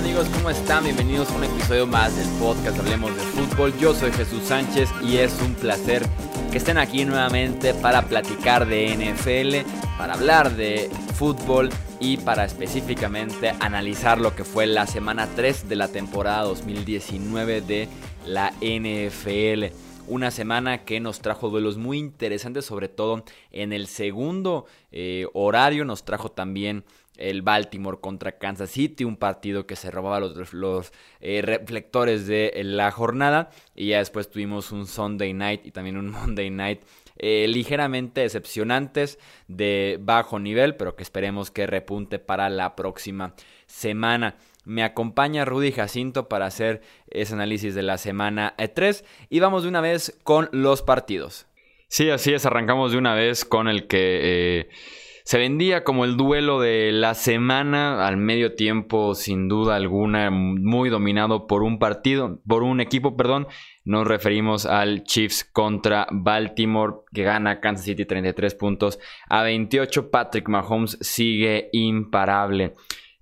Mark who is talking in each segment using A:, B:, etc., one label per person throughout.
A: amigos? ¿Cómo están? Bienvenidos a un episodio más del podcast Hablemos de Fútbol. Yo soy Jesús Sánchez y es un placer que estén aquí nuevamente para platicar de NFL, para hablar de fútbol y para específicamente analizar lo que fue la semana 3 de la temporada 2019 de la NFL. Una semana que nos trajo duelos muy interesantes, sobre todo en el segundo eh, horario. Nos trajo también el Baltimore contra Kansas City, un partido que se robaba los, eh, reflectores de la jornada. Y ya después tuvimos un Sunday night y también un Monday night eh, ligeramente decepcionantes de bajo nivel, pero que esperemos que repunte para la próxima semana. Me acompaña Rudy Jacinto para hacer ese análisis de la semana 3 y vamos de una vez con los partidos.
B: Sí, así es, arrancamos de una vez con el que... Eh, se vendía como el duelo de la semana al medio tiempo, sin duda alguna, muy dominado por un partido, por un equipo, perdón. Nos referimos al Chiefs contra Baltimore, que gana Kansas City 33 puntos a 28. Patrick Mahomes sigue imparable.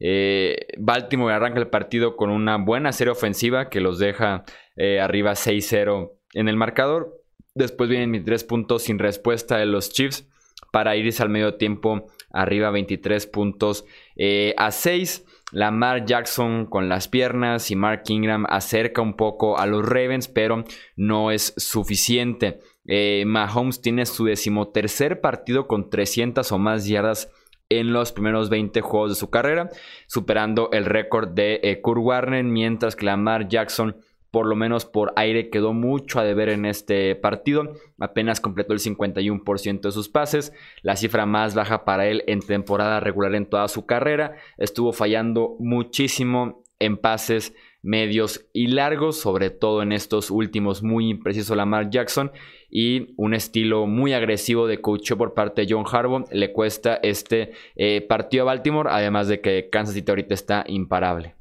B: Eh, Baltimore arranca el partido con una buena serie ofensiva que los deja eh, arriba 6-0 en el marcador. Después vienen mis tres puntos sin respuesta de los Chiefs para irse al medio tiempo arriba 23 puntos eh, a 6. Lamar Jackson con las piernas y Mark Ingram acerca un poco a los Ravens, pero no es suficiente. Eh, Mahomes tiene su decimotercer partido con 300 o más yardas en los primeros 20 juegos de su carrera, superando el récord de eh, Kurt Warner, mientras que Lamar Jackson por lo menos por aire quedó mucho a deber en este partido. Apenas completó el 51% de sus pases, la cifra más baja para él en temporada regular en toda su carrera. Estuvo fallando muchísimo en pases medios y largos, sobre todo en estos últimos muy impreciso Lamar Jackson y un estilo muy agresivo de coach por parte de John Harbaugh le cuesta este eh, partido a Baltimore, además de que Kansas City ahorita está imparable.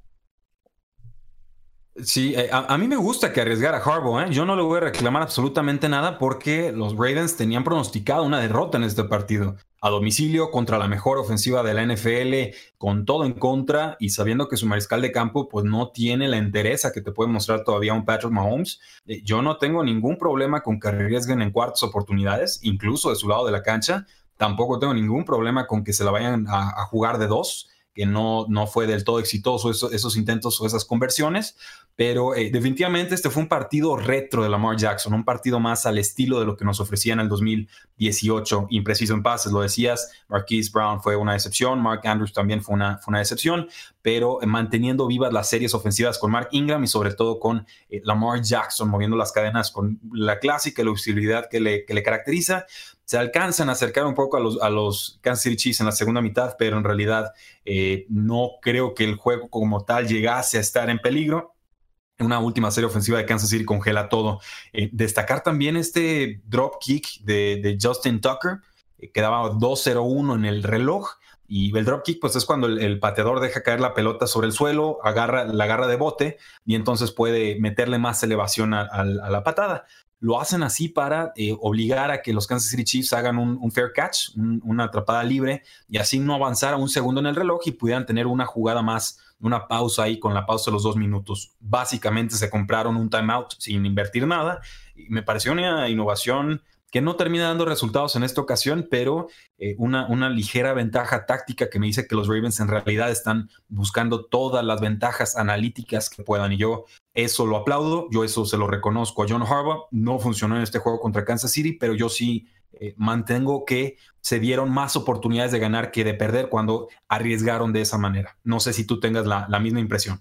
C: Sí, eh, a, mí me gusta que arriesgara Harbaugh. ¿eh? Yo no le voy a reclamar absolutamente nada porque los Ravens tenían pronosticado una derrota en este partido. A domicilio contra la mejor ofensiva de la NFL, con todo en contra y sabiendo que su mariscal de campo pues no tiene la entereza que te puede mostrar todavía un Patrick Mahomes. Eh, yo no tengo ningún problema con que arriesguen en cuartas oportunidades, incluso de su lado de la cancha. Tampoco tengo ningún problema con que se la vayan a jugar de dos que no, no fue del todo exitoso esos, intentos o esas conversiones, pero eh, definitivamente este fue un partido retro de Lamar Jackson, un partido más al estilo de lo que nos ofrecía en el 2018, impreciso en pases, lo decías, Marquise Brown fue una excepción, Mark Andrews también fue una, fue una excepción, pero eh, manteniendo vivas las series ofensivas con Mark Ingram y sobre todo con eh, Lamar Jackson, moviendo las cadenas con la clásica elusividad que le, que le caracteriza, se alcanzan a acercar un poco a los, a los Kansas City Chiefs en la segunda mitad, pero en realidad eh, no creo que el juego como tal llegase a estar en peligro. Una última serie ofensiva de Kansas City congela todo. Eh, destacar también este drop kick de, Justin Tucker, eh, quedaba 2-0-1 en el reloj. Y el drop kick, pues es cuando el, pateador deja caer la pelota sobre el suelo, agarra, la agarra de bote y entonces puede meterle más elevación a la patada lo hacen así para eh, obligar a que los Kansas City Chiefs hagan un, fair catch, una atrapada libre, y así no avanzar a un segundo en el reloj y pudieran tener una jugada más, una pausa ahí con la pausa de los dos minutos. Básicamente se compraron un timeout sin invertir nada, y me pareció una innovación que no termina dando resultados en esta ocasión, pero eh, una, una, ligera ventaja táctica que me dice que los Ravens en realidad están buscando todas las ventajas analíticas que puedan. Y yo eso lo aplaudo, yo eso se lo reconozco a John Harbaugh. No funcionó en este juego contra Kansas City, pero yo sí eh, mantengo que se dieron más oportunidades de ganar que de perder cuando arriesgaron de esa manera. No sé si tú tengas la, la misma impresión.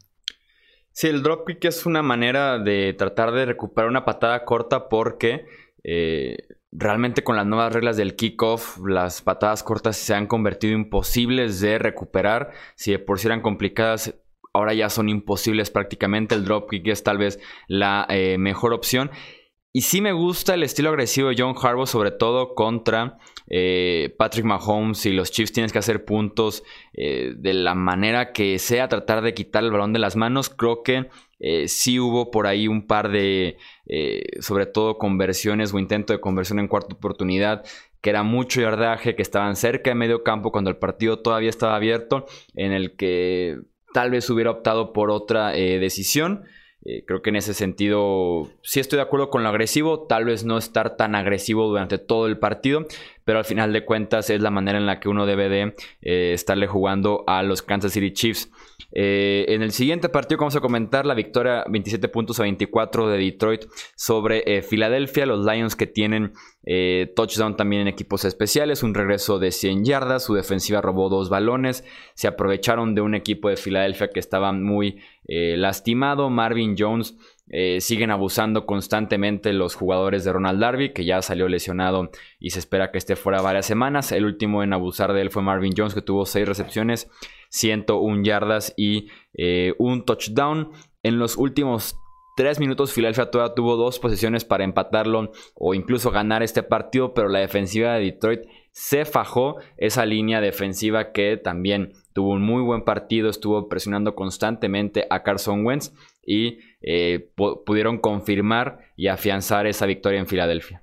B: Sí, el dropkick es una manera de tratar de recuperar una patada corta porque eh, realmente con las nuevas reglas del kickoff, las patadas cortas se han convertido imposibles de recuperar. Si de por sí eran complicadas, ahora ya son imposibles prácticamente. El dropkick es tal vez la eh, mejor opción. Y sí me gusta el estilo agresivo de John Harbaugh, sobre todo contra eh, Patrick Mahomes y los Chiefs. Tienes que hacer puntos de la manera que sea, tratar de quitar el balón de las manos. Creo que eh, sí hubo por ahí un par de, eh, sobre todo conversiones o intento de conversión en cuarta oportunidad, que era mucho yardaje, que estaban cerca de medio campo cuando el partido todavía estaba abierto, en el que tal vez hubiera optado por otra eh, decisión. Eh, creo que en ese sentido sí estoy de acuerdo con lo agresivo, tal vez no estar tan agresivo durante todo el partido, pero al final de cuentas es la manera en la que uno debe de eh, estarle jugando a los Kansas City Chiefs. Eh, en el siguiente partido vamos a comentar la victoria 27 puntos a 24 de Detroit sobre Filadelfia, los Lions que tienen touchdown también en equipos especiales, un regreso de 100 yardas, su defensiva robó dos balones, se aprovecharon de un equipo de Filadelfia que estaba muy lastimado, Marvin Jones eh, siguen abusando constantemente los jugadores de Ronald Darby, que ya salió lesionado y se espera que esté fuera varias semanas. El último en abusar de él fue Marvin Jones, que tuvo 6 recepciones, 101 yardas y eh, un touchdown. En los últimos 3 minutos, Philadelphia todavía tuvo dos posiciones para empatarlo o incluso ganar este partido, pero la defensiva de Detroit se fajó esa línea defensiva que también tuvo un muy buen partido, estuvo presionando constantemente a Carson Wentz y eh, pudieron confirmar y afianzar esa victoria en Filadelfia.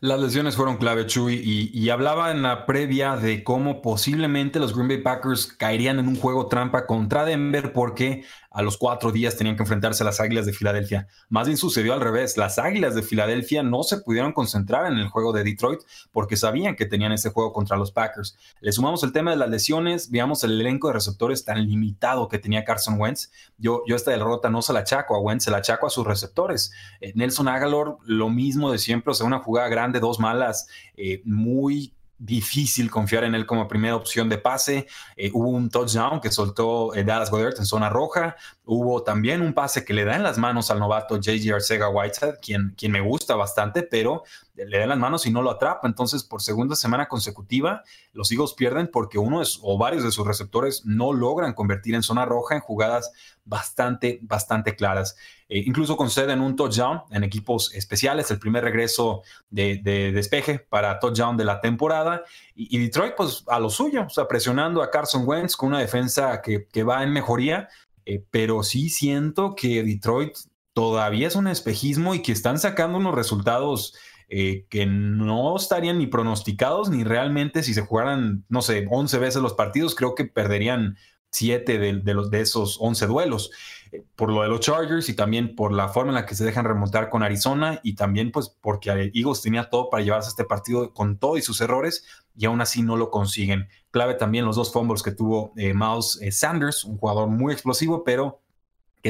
C: Las lesiones fueron clave, Chuy, y, hablaba en la previa de cómo posiblemente los Green Bay Packers caerían en un juego trampa contra Denver porque a los cuatro días tenían que enfrentarse a las Águilas de Filadelfia. Más bien sucedió al revés. Las Águilas de Filadelfia no se pudieron concentrar en el juego de Detroit porque sabían que tenían ese juego contra los Packers. Le sumamos el tema de las lesiones, veamos el elenco de receptores tan limitado que tenía Carson Wentz. Yo, yo esta derrota no se la achaco a Wentz, se la achaco a sus receptores. Eh, Nelson Agalor, lo mismo de siempre, o sea, una jugada grande, dos malas, eh, muy difícil confiar en él como primera opción de pase. Eh, hubo un touchdown que soltó eh, Dallas Goddard en zona roja. Hubo también un pase que le da en las manos al novato JJ Arcega Whitehead, quien, quien me gusta bastante, pero le da en las manos y no lo atrapa. Entonces, por segunda semana consecutiva, los Eagles pierden porque uno o varios de sus receptores no logran convertir en zona roja en jugadas bastante, bastante claras. Eh, incluso conceden un touchdown en equipos especiales, el primer regreso de, despeje para touchdown de la temporada. Y, Detroit, pues a lo suyo, o sea, presionando a Carson Wentz con una defensa que, que va en mejoría. Eh, pero sí siento que Detroit todavía es un espejismo y que están sacando unos resultados eh, que no estarían ni pronosticados ni realmente si se jugaran, no sé, 11 veces los partidos, creo que perderían 7 de, los, de esos 11 duelos. Eh, por lo de los Chargers y también por la forma en la que se dejan remontar con Arizona y también pues porque Eagles tenía todo para llevarse este partido con todo y sus errores y aún así no lo consiguen. Clave también los dos fumbles que tuvo eh, Miles eh, Sanders, un jugador muy explosivo, pero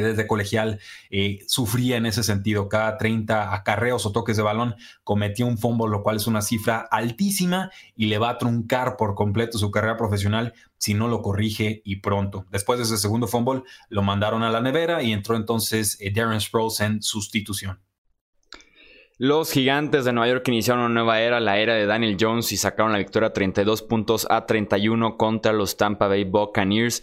C: desde colegial eh, sufría en ese sentido. Cada 30 acarreos o toques de balón cometía un fumble, lo cual es una cifra altísima y le va a truncar por completo su carrera profesional si no lo corrige y pronto. Después de ese segundo fumble, lo mandaron a la nevera y entró entonces Darren Sproles en sustitución.
B: Los gigantes de Nueva York iniciaron una nueva era, la era de Daniel Jones, y sacaron la victoria 32 puntos a 31 contra los Tampa Bay Buccaneers.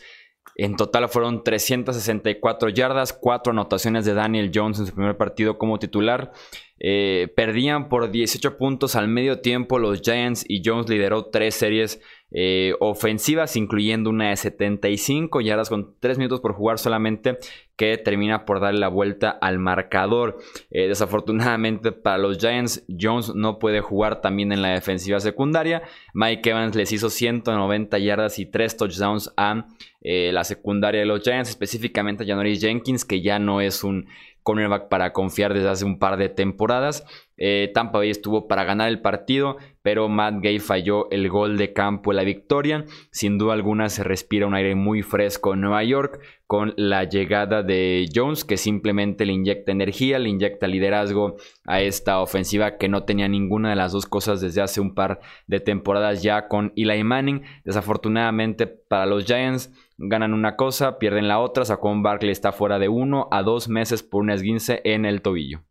B: En total fueron 364 yardas, 4 anotaciones de Daniel Jones en su primer partido como titular. Eh, perdían por 18 puntos al medio tiempo los Giants y Jones lideró tres series eh, ofensivas, incluyendo una de 75 yardas con 3 minutos por jugar solamente, que termina por darle la vuelta al marcador. Eh, desafortunadamente para los Giants, Jones no puede jugar también en la defensiva secundaria. Mike Evans les hizo 190 yardas y 3 touchdowns a eh, la secundaria de los Giants, específicamente a Janoris Jenkins, que ya no es un cornerback para confiar desde hace un par de temporadas. Eh, Tampa Bay estuvo para ganar el partido, pero Matt Gay falló el gol de campo en la victoria. Sin duda alguna se respira un aire muy fresco en Nueva York con la llegada de Jones, que simplemente le inyecta energía, le inyecta liderazgo a esta ofensiva que no tenía ninguna de las dos cosas desde hace un par de temporadas ya con Eli Manning. Desafortunadamente para los Giants ganan una cosa, pierden la otra. Saquon Barkley está fuera de uno a dos meses por un esguince en el tobillo.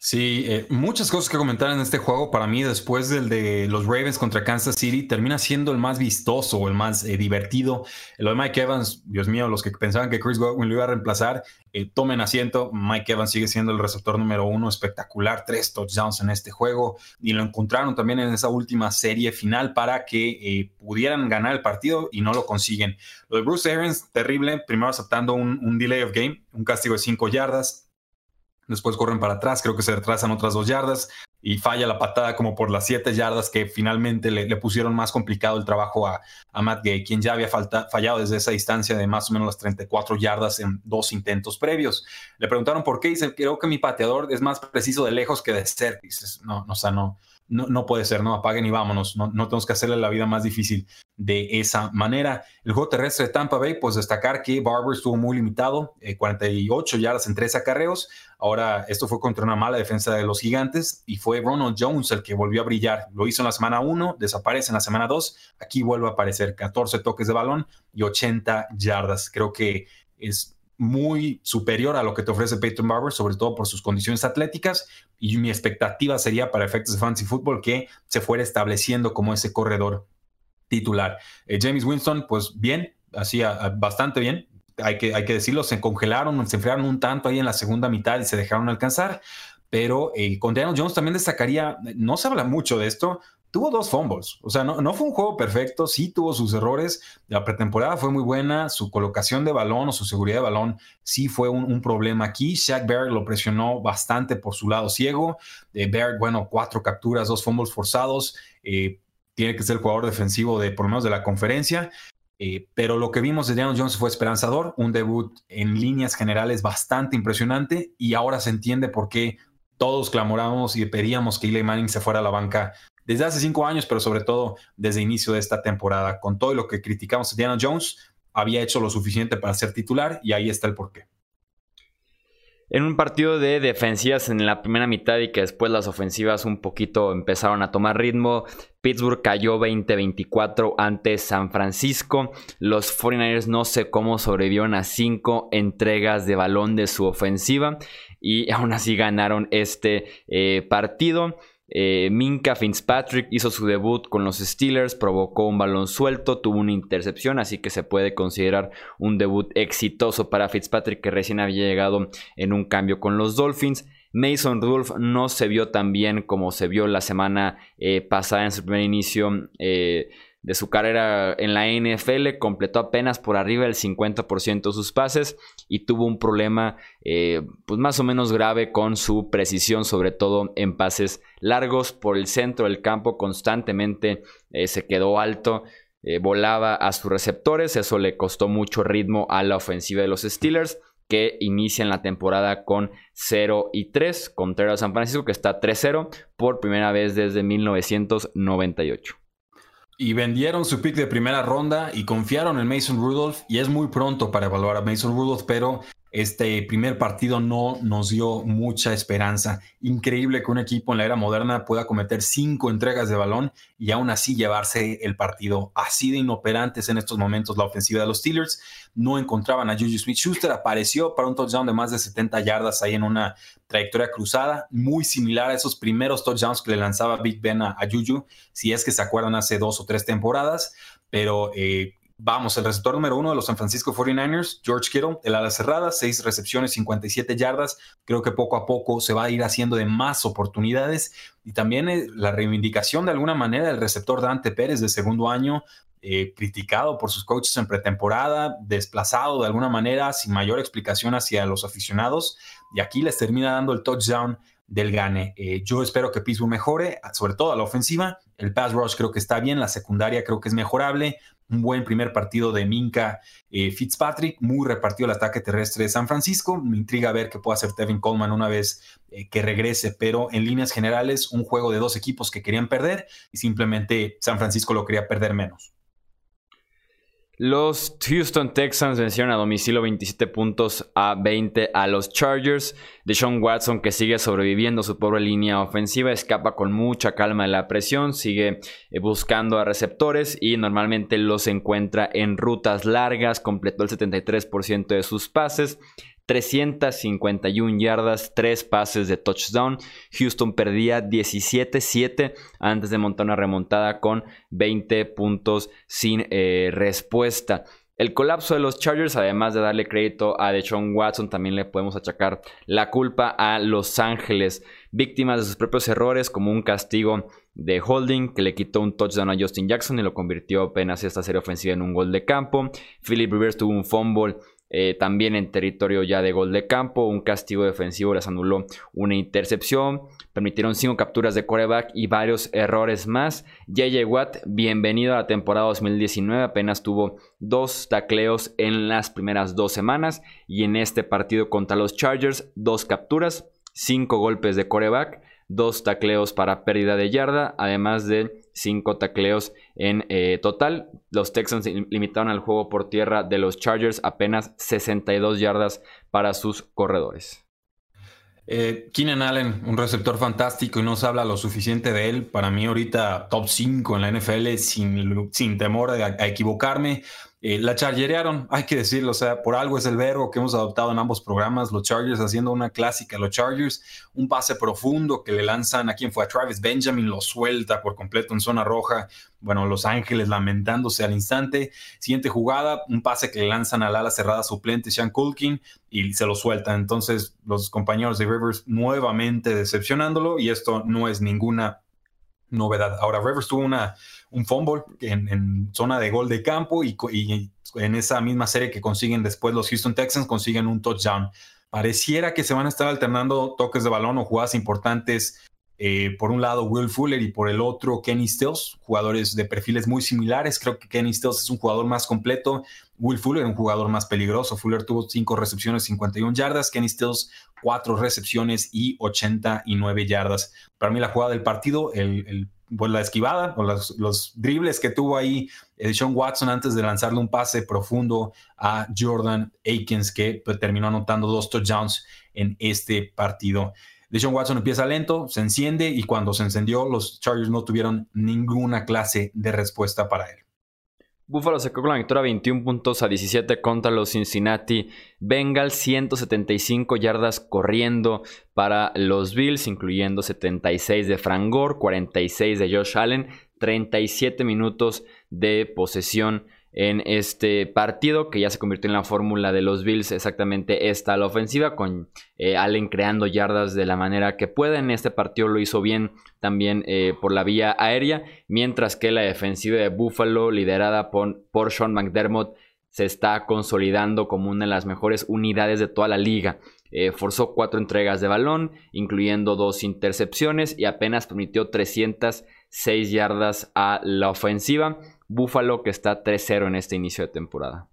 C: Sí, eh, muchas cosas que comentar en este juego. Para mí, después del de los Ravens contra Kansas City, termina siendo el más vistoso, el más eh, divertido. Lo de Mike Evans, Dios mío, los que pensaban que Chris Godwin lo iba a reemplazar, eh, tomen asiento. Mike Evans sigue siendo el receptor número uno, espectacular, tres touchdowns en este juego. Y lo encontraron también en esa última serie final para que pudieran ganar el partido y no lo consiguen. Lo de Bruce Arians, terrible. Primero aceptando un delay of game, un castigo de cinco yardas Después corren para atrás, creo que se retrasan otras dos yardas. y falla la patada como por las siete yardas que finalmente le, pusieron más complicado el trabajo a, Matt Gay, quien ya había fallado desde esa distancia de más o menos las 34 yardas en dos intentos previos. Le preguntaron por qué y dice, creo que mi pateador es más preciso de lejos que de cerca. Dices, no, no, o sea, no, no, no, puede ser, no apaguen y vámonos, no, no, tenemos que hacerle la vida más difícil de esa manera. El juego terrestre de Tampa Bay, pues destacar que Barber estuvo muy limitado, 48 eh, yardas en tres acarreos. Ahora, esto fue contra una mala defensa de los gigantes y fue Ronald Jones el que volvió a brillar. Lo hizo en la semana 1, desaparece en la semana 2, aquí vuelve a aparecer 14 toques de balón y 80 yardas. Creo que es muy superior a lo que te ofrece Peyton Barber, sobre todo por sus condiciones atléticas. Y mi expectativa sería para efectos de fantasy football que se fuera estableciendo como ese corredor titular. Eh, James Winston, pues bien, hacía bastante bien. Hay que, hay que decirlo, se congelaron, se enfriaron un tanto ahí en la segunda mitad y se dejaron alcanzar. Pero eh, con Daniel Jones también destacaría, no se habla mucho de esto, tuvo dos fumbles. O sea, no, no, fue un juego perfecto, sí tuvo sus errores. La pretemporada fue muy buena, su colocación de balón o su seguridad de balón sí fue un, problema aquí. Shaq Barrett lo presionó bastante por su lado ciego. Eh, Barrett, bueno, cuatro capturas, dos fumbles forzados. Eh, tiene que ser el jugador defensivo de por lo menos de la conferencia. Eh, pero lo que vimos de Daniel Jones fue esperanzador, un debut en líneas generales bastante impresionante y ahora se entiende por qué todos clamoramos y pedíamos que Eli Manning se fuera a la banca desde hace cinco años, pero sobre todo desde el inicio de esta temporada. Con todo lo que criticamos a Diana Jones, había hecho lo suficiente para ser titular y ahí está el porqué.
B: En un partido de defensivas en la primera mitad y que después las ofensivas un poquito empezaron a tomar ritmo, Pittsburgh cayó 20-24 ante San Francisco. Los 49ers no sé cómo sobrevivieron a cinco entregas de balón de su ofensiva y aún así ganaron este eh, partido. Eh, Minka Fitzpatrick hizo su debut con los Steelers, provocó un balón suelto, tuvo una intercepción, así que se puede considerar un debut exitoso para Fitzpatrick que recién había llegado en un cambio con los Dolphins. Mason Rudolph no se vio tan bien como se vio la semana eh, pasada en su primer inicio. Eh, de su carrera en la NFL, completó apenas por arriba del 50% de sus pases y tuvo un problema eh, pues más o menos grave con su precisión, sobre todo en pases largos por el centro del campo, constantemente eh, se quedó alto. Eh, volaba a sus receptores, eso le costó mucho ritmo a la ofensiva de los Steelers que inician la temporada con 0 y 3 contra San Francisco que está 3-0 por primera vez desde 1998
C: y vendieron su pick de primera ronda y confiaron en Mason Rudolph y es muy pronto para evaluar a Mason Rudolph, pero este primer partido no nos dio mucha esperanza. Increíble que un equipo en la era moderna pueda cometer cinco entregas de balón y aún así llevarse el partido. Así de inoperantes en estos momentos la ofensiva de los Steelers. No encontraban a Juju Smith-Schuster. Apareció para un touchdown de más de 70 yardas ahí en una trayectoria cruzada, muy similar a esos primeros touchdowns que le lanzaba Big Ben a, Juju, si es que se acuerdan hace dos o tres temporadas. Pero eh, Vamos, el receptor número uno de los San Francisco 49ers, George Kittle, el ala cerrada, seis recepciones, 57 yardas. Creo que poco a poco se va a ir haciendo de más oportunidades. Y también eh, la reivindicación de alguna manera del receptor Dante Pérez de segundo año, eh, criticado por sus coaches en pretemporada, desplazado de alguna manera, sin mayor explicación hacia los aficionados. Y aquí les termina dando el touchdown del gane. Eh, yo espero que Pittsburgh mejore, sobre todo a la ofensiva. El pass rush creo que está bien, la secundaria creo que es mejorable un buen primer partido de Minka eh, Fitzpatrick, muy repartido el ataque terrestre de San Francisco. Me intriga ver qué puede hacer Tevin Coleman una vez eh, que regrese, pero en líneas generales, un juego de dos equipos que querían perder y simplemente San Francisco lo quería perder menos.
B: Los Houston Texans vencieron a domicilio 27 puntos a 20 a los Chargers. Deshaun Watson, que sigue sobreviviendo su pobre línea ofensiva, escapa con mucha calma de la presión, sigue eh, buscando a receptores y normalmente los encuentra en rutas largas. Completó el 73% de sus pases. 351 yardas, 3 pases de touchdown. Houston perdía 17-7 antes de montar una remontada con 20 puntos sin eh, respuesta. El colapso de los Chargers, además de darle crédito a Deshaun Watson, también le podemos achacar la culpa a Los Ángeles, víctimas de sus propios errores, como un castigo de holding que le quitó un touchdown a Justin Jackson y lo convirtió apenas esta serie ofensiva en un gol de campo. Philip Rivers tuvo un fumble eh, también en territorio ya de gol de campo. Un castigo defensivo les anuló una intercepción. Permitieron cinco capturas de coreback y varios errores más. JJ Watt, bienvenido a la temporada 2019. Apenas tuvo dos tacleos en las primeras dos semanas. Y en este partido contra los Chargers, dos capturas, cinco golpes de coreback dos tacleos para pérdida de yarda, además de cinco tacleos en eh, total. Los Texans limitaron al juego por tierra de los Chargers apenas 62 yardas para sus corredores.
C: Eh, Keenan Allen, un receptor fantástico y no se habla lo suficiente de él. Para mí ahorita top 5 en la NFL sin, sin temor a equivocarme. Eh, la chargerearon, hay que decirlo, o sea, por algo es el verbo que hemos adoptado en ambos programas, los Chargers haciendo una clásica, los Chargers, un pase profundo que le lanzan a quien fue a Travis Benjamin, lo suelta por completo en zona roja, bueno, Los Ángeles lamentándose al instante, siguiente jugada, un pase que le lanzan al ala cerrada suplente Sean Culkin y se lo sueltan, entonces los compañeros de Rivers nuevamente decepcionándolo y esto no es ninguna novedad. Ahora, Rivers tuvo una un fumble en, zona de gol de campo y, en esa misma serie que consiguen después los Houston Texans consiguen un touchdown. Pareciera que se van a estar alternando toques de balón o jugadas importantes. Eh, por un lado Will Fuller y por el otro Kenny Stills, jugadores de perfiles muy similares. Creo que Kenny Stills es un jugador más completo. Will Fuller un jugador más peligroso. Fuller tuvo cinco recepciones, 51 yardas. Kenny Stills cuatro recepciones y 89 yardas. Para mí la jugada del partido, el pues, la esquivada o los, dribles que tuvo ahí eh, Watson antes de lanzarle un pase profundo a Jordan Aikens, que pues, terminó anotando dos touchdowns en este partido. Deshaun Watson empieza lento, se enciende y cuando se encendió, los Chargers no tuvieron ninguna clase de respuesta para él.
B: Buffalo se quedó con la victoria 21 puntos a 17 contra los Cincinnati Bengals, 175 yardas corriendo para los Bills, incluyendo 76 de Frank Gore, 46 de Josh Allen, 37 minutos de posesión en este partido que ya se convirtió en la fórmula de los Bills exactamente esta la ofensiva con eh, Allen creando yardas de la manera que puede en este partido lo hizo bien también eh, por la vía aérea mientras que la defensiva de Buffalo liderada por, por Sean McDermott se está consolidando como una de las mejores unidades de toda la liga. Eh, forzó cuatro entregas de balón incluyendo dos intercepciones y apenas permitió 306 yardas a la ofensiva Buffalo que está 3-0 en este inicio de temporada.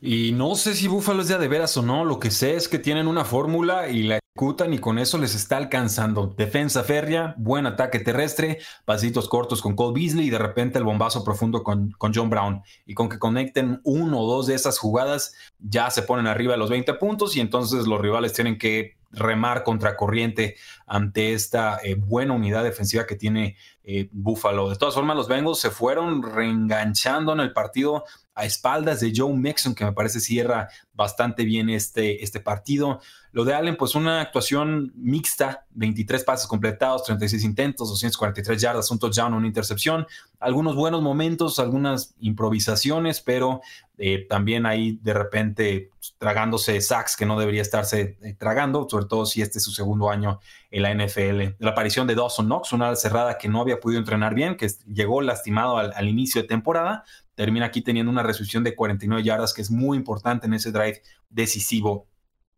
C: Y no sé si Buffalo es ya de veras o no, lo que sé es que tienen una fórmula y la ejecutan y con eso les está alcanzando. Defensa férrea, buen ataque terrestre, pasitos cortos con Cole Beasley y de repente el bombazo profundo con, con John Brown. Y con que conecten uno o dos de esas jugadas, ya se ponen arriba de los 20 puntos y entonces los rivales tienen que remar contra corriente ante esta eh, buena unidad defensiva que tiene eh, Buffalo. De todas formas, los Bengals se fueron reenganchando en el partido a espaldas de Joe Mixon, que me parece cierra bastante bien este, este partido. Lo de Allen, pues una actuación mixta, 23 pases completados, 36 intentos, 243 yardas, un touchdown, una intercepción, algunos buenos momentos, algunas improvisaciones, pero eh, también ahí de repente tragándose sacks que no debería estarse eh, tragando, sobre todo si este es su segundo año en la NFL. La aparición de Dawson Knox, una cerrada que no había podido entrenar bien, que llegó lastimado al, inicio de temporada, termina aquí teniendo una recepción de 49 yardas, que es muy importante en ese drive decisivo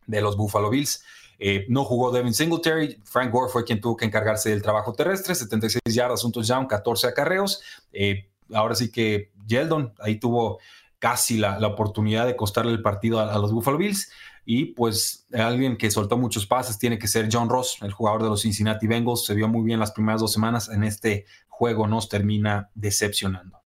C: de los Buffalo Bills. Eh, no jugó Devin Singletary, Frank Gore fue quien tuvo que encargarse del trabajo terrestre, 76 yardas, un touchdown, 14 acarreos. ahora sí que Yeldon ahí tuvo casi la, oportunidad de costarle el partido a, los Buffalo Bills. Y pues alguien que soltó muchos pases tiene que ser John Ross, el jugador de los Cincinnati Bengals. Se vio muy bien las primeras dos semanas. En este juego nos termina decepcionando.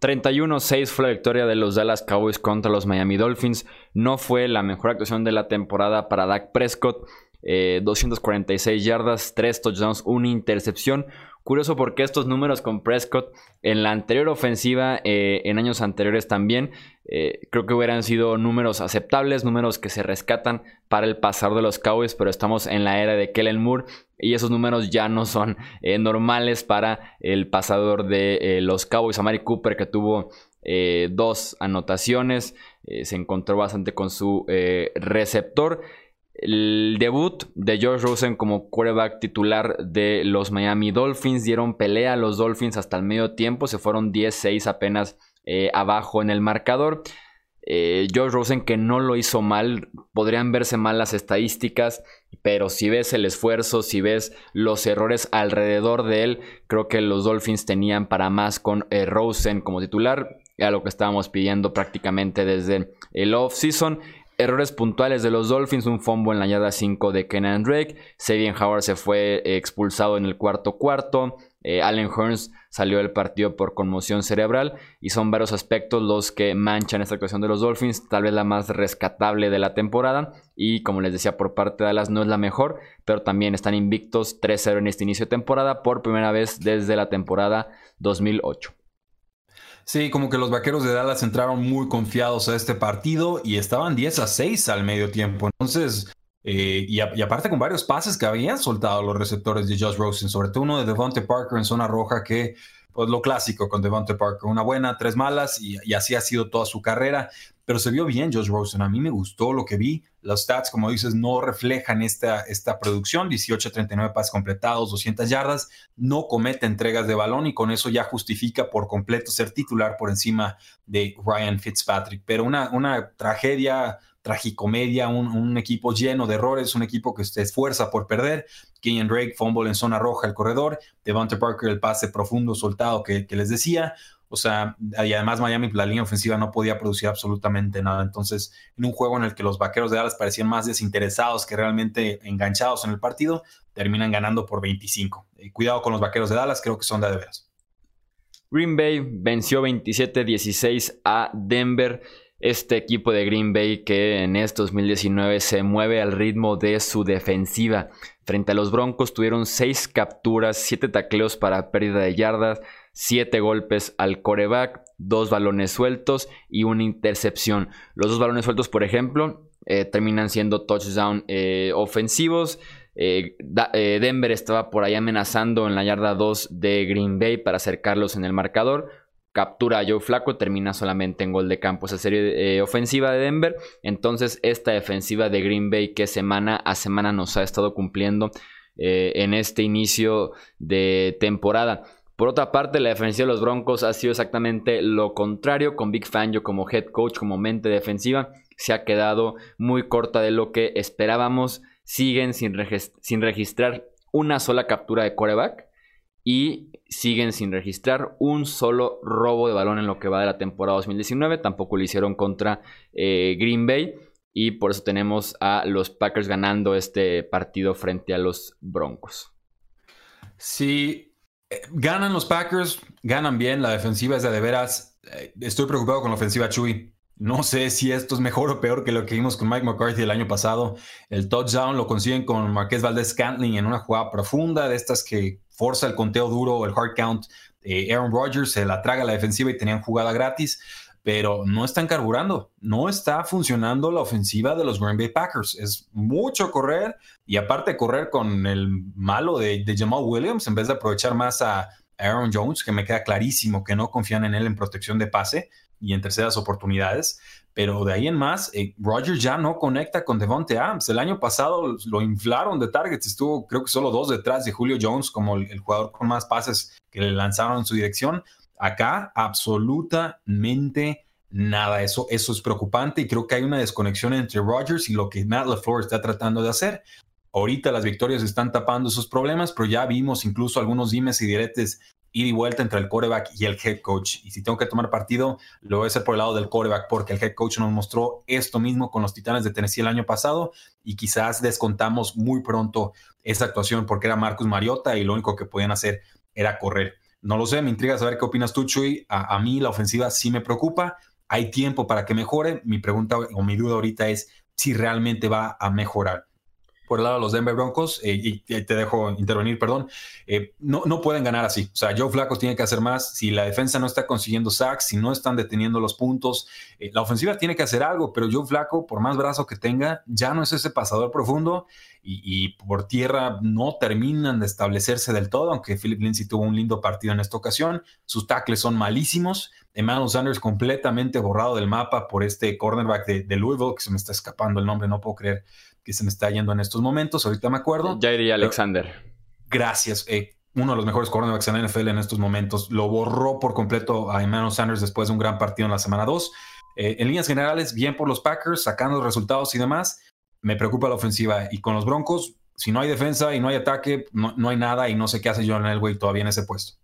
B: 31-6 fue la victoria de los Dallas Cowboys contra los Miami Dolphins. No fue la mejor actuación de la temporada para Dak Prescott. 246 eh, yardas, 3 touchdowns, una intercepción. Curioso porque estos números con Prescott en la anterior ofensiva, eh, en años anteriores también, eh, creo que hubieran sido números aceptables, números que se rescatan para el pasar de los Cowboys, pero estamos en la era de Kellen Moore y esos números ya no son eh, normales para el pasador de los Cowboys, Amari Cooper, que tuvo dos anotaciones, se encontró bastante con su receptor. El debut de George Rosen como quarterback titular de los Miami Dolphins dieron pelea a los Dolphins hasta el medio tiempo, se fueron 10-6 apenas eh, abajo en el marcador. Eh, George Rosen que no lo hizo mal, podrían verse mal las estadísticas, pero si ves el esfuerzo, si ves los errores alrededor de él, creo que los Dolphins tenían para más con eh, Rosen como titular, era lo que estábamos pidiendo prácticamente desde el off-season. Errores puntuales de los Dolphins, un fumble en la yarda 5 de Kenan Drake, Sabian Howard se fue eh, expulsado en el cuarto cuarto, eh, Allen Hearns salió del partido por conmoción cerebral y son varios aspectos los que manchan esta actuación de los Dolphins, tal vez la más rescatable de la temporada y como les decía por parte de Dallas no es la mejor, pero también están invictos 3-0 en este inicio de temporada por primera vez desde la temporada 2008.
C: Sí, como que los vaqueros de Dallas entraron muy confiados a este partido y estaban 10 a 6 al medio tiempo. Entonces, eh, y, aparte con varios pases que habían soltado los receptores de Josh Rosen, sobre todo uno de Devontae Parker en zona roja que, pues lo clásico con Devontae Parker, una buena, tres malas y, así ha sido toda su carrera, pero se vio bien Josh Rosen, a mí me gustó lo que vi, los stats como dices no reflejan esta, esta producción, 18-39 pases completados, 200 yardas, no comete entregas de balón y con eso ya justifica por completo ser titular por encima de Ryan Fitzpatrick, pero una, una tragedia tragicomedia, un, un, equipo lleno de errores, un equipo que se esfuerza por perder. Kenyon Drake, fumble en zona roja el corredor, Devonta Parker el pase profundo soltado que, les decía. O sea, y además Miami, la línea ofensiva no podía producir absolutamente nada. Entonces, en un juego en el que los vaqueros de Dallas parecían más desinteresados que realmente enganchados en el partido, terminan ganando por 25. Eh, cuidado con los vaqueros de Dallas, creo que son de, de veras.
B: Green Bay venció 27-16 a Denver este equipo de Green Bay que en este 2019 se mueve al ritmo de su defensiva. Frente a los Broncos tuvieron 6 capturas, 7 tacleos para pérdida de yardas, 7 golpes al coreback, 2 balones sueltos y una intercepción. Los dos balones sueltos, por ejemplo, eh, terminan siendo touchdown eh, ofensivos. Eh, Denver estaba por ahí amenazando en la yarda 2 de Green Bay para acercarlos en el marcador captura a Joe Flaco, termina solamente en gol de campo esa serie eh, ofensiva de Denver. Entonces, esta defensiva de Green Bay que semana a semana nos ha estado cumpliendo eh, en este inicio de temporada. Por otra parte, la defensiva de los Broncos ha sido exactamente lo contrario, con Big Fangio como head coach, como mente defensiva. Se ha quedado muy corta de lo que esperábamos. Siguen sin, sin registrar una sola captura de coreback y siguen sin registrar un solo robo de balón en lo que va de la temporada 2019. Tampoco lo hicieron contra eh, Green Bay. Y por eso tenemos a los Packers ganando este partido frente a los Broncos.
C: Sí, eh, ganan los Packers, ganan bien, la defensiva es de, veras. Eh, estoy preocupado con la ofensiva Chuy. No sé si esto es mejor o peor que lo que vimos con Mike McCarthy el año pasado. El touchdown lo consiguen con Marqués Valdez Scantling en una jugada profunda de estas que forza el conteo duro, el hard count. Aaron Rodgers se la traga a la defensiva y tenían jugada gratis, pero no están carburando. No está funcionando la ofensiva de los Green Bay Packers. Es mucho correr y aparte correr con el malo de, Jamal Williams en vez de aprovechar más a Aaron Jones, que me queda clarísimo que no confían en él en protección de pase y en terceras oportunidades. Pero de ahí en más, eh, Rogers ya no conecta con Devonte Adams. El año pasado lo inflaron de targets, estuvo creo que solo dos detrás de Julio Jones como el, jugador con más pases que le lanzaron en su dirección. Acá absolutamente nada. Eso, eso es preocupante y creo que hay una desconexión entre Rogers y lo que Matt LaFleur está tratando de hacer. Ahorita las victorias están tapando esos problemas, pero ya vimos incluso algunos dimes y diretes ir y vuelta entre el coreback y el head coach. Y si tengo que tomar partido, lo voy a hacer por el lado del coreback, porque el head coach nos mostró esto mismo con los Titanes de Tennessee el año pasado y quizás descontamos muy pronto esa actuación porque era Marcus Mariota y lo único que podían hacer era correr. No lo sé, me intriga saber qué opinas tú, Chuy. A, a mí la ofensiva sí me preocupa. Hay tiempo para que mejore. Mi pregunta o mi duda ahorita es si realmente va a mejorar por el lado los Denver Broncos, eh, y, te dejo intervenir, perdón, eh, no, no pueden ganar así. O sea, Joe Flacos tiene que hacer más. Si la defensa no está consiguiendo sacks, si no están deteniendo los puntos, eh, la ofensiva tiene que hacer algo, pero Joe Flaco, por más brazo que tenga, ya no es ese pasador profundo y, por tierra no terminan de establecerse del todo, aunque Philip Lindsay tuvo un lindo partido en esta ocasión. Sus tackles son malísimos. Emmanuel Sanders completamente borrado del mapa por este cornerback de Louisville, que se me está escapando el nombre, no puedo creer que se me está yendo en estos momentos. Ahorita me acuerdo.
B: Jairi Alexander.
C: Gracias. Eh, uno de los mejores cornerbacks en la NFL en estos momentos. Lo borró por completo a Emmanuel Sanders después de un gran partido en la semana 2. eh, en líneas generales, bien por los Packers, sacando resultados y demás. Me preocupa la ofensiva. Y con los Broncos, si no hay defensa y no hay ataque, no, hay nada y no sé qué hace John Elway todavía en ese puesto.